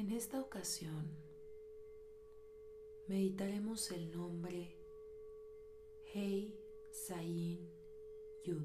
En esta ocasión meditaremos el nombre Hei Sayin Yud,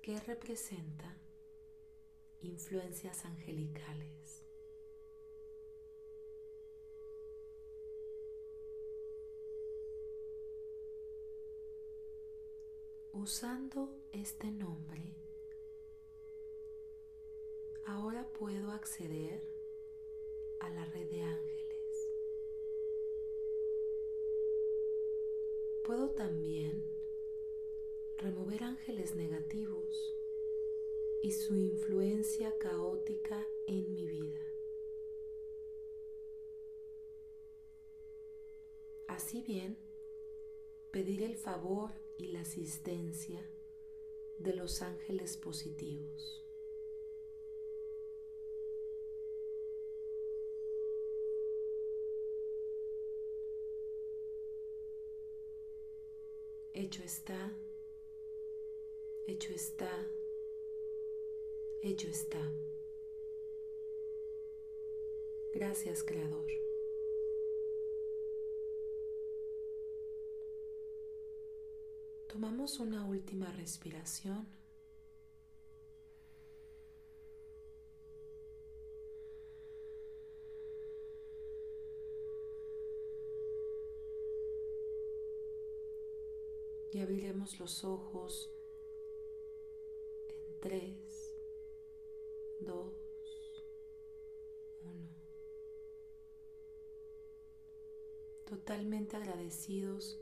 que representa influencias angelicales. Usando este nombre, ahora puedo acceder a la red de ángeles. Puedo también remover ángeles negativos y su influencia caótica en mi vida. Así bien, pedir el favor y la asistencia de los ángeles positivos. Hecho está, hecho está hecho está. Gracias, Creador. Tomamos una última respiración y abriremos los ojos en 3, 2, 1. Totalmente agradecidos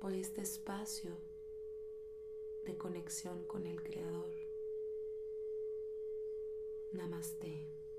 por este espacio de conexión con el Creador. Namaste.